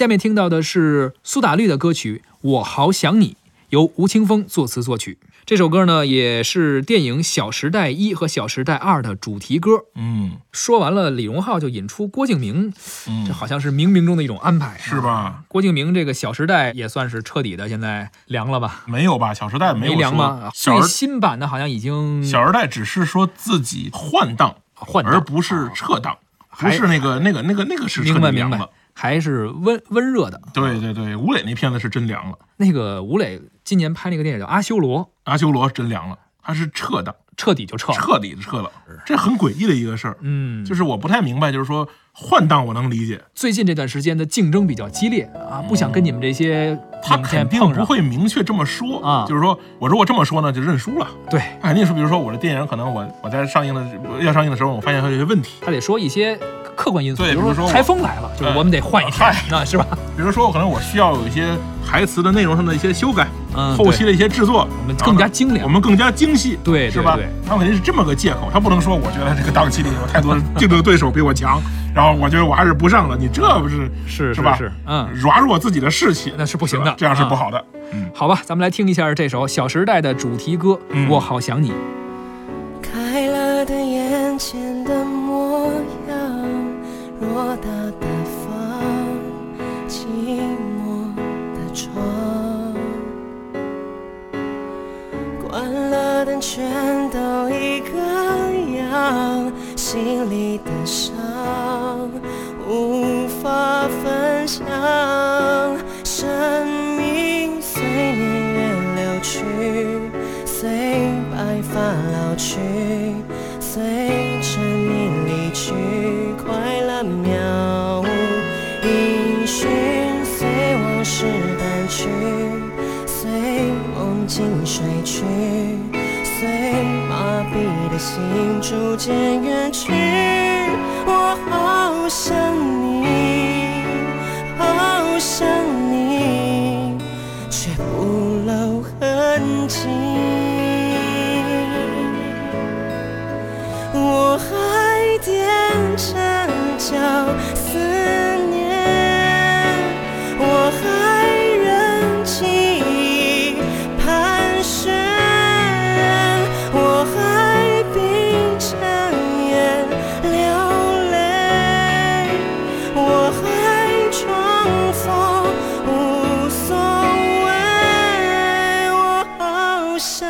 下面听到的是苏打绿的歌曲《我好想你》，由吴青峰作词作曲。这首歌呢，也是电影《小时代一》和《小时代二》的主题歌。嗯说完了李荣浩，就引出郭敬明，这嗯，好像是冥冥中的一种安排，是？吧？郭敬明这个《小时代》也算是彻底的现在凉了吧？没有吧？《小时代》没凉吗？最新版的好像已经小时代只是说自己换档，换档而不是撤档，不还是那个那个那个那个是彻明白明白还是温温热的。对对对，吴磊那片子是真凉了，那个吴磊今年拍那个电影叫《阿修罗》，阿修罗真凉了，他是撤档，彻底就撤了。彻底的撤了，这很诡异的一个事儿。嗯，就是我不太明白，就是说换档我能理解，最近这段时间的竞争比较激烈啊，不想跟你们这些他肯定。不会明确这么说啊就是说我如果这么说呢，就认输了。对他肯定是，比如说我的电影可能我我在上映的要上映的时候，我发现它有些问题，他得说一些客观因素，比如对比如说台风来了，就是哎我们得换一天嗨，那是吧？比如说我可能我需要有一些台词的内容上的一些修改，嗯后期的一些制作，我们更加精良我们更加精细，对对是吧？他肯定是这么个借口，他不能说我觉得这个档期里有太多 竞争对手比我强，然后我觉得我还是不上了，你这不是是是吧？是，嗯，软弱自己的士气，那是不行的这样是不啊好的。嗯，好吧，咱们来听一下这首《小时代》的主题歌《嗯我好想你》。开了的眼前的关了灯全都一个样，心里的伤无法分享，生命随年月流去。随白发老去，随着你离去，快乐渺无音讯，梦境睡去，随麻痹的心逐渐远去。我好想你，好想你。却不露痕迹。我还踮着脚思 so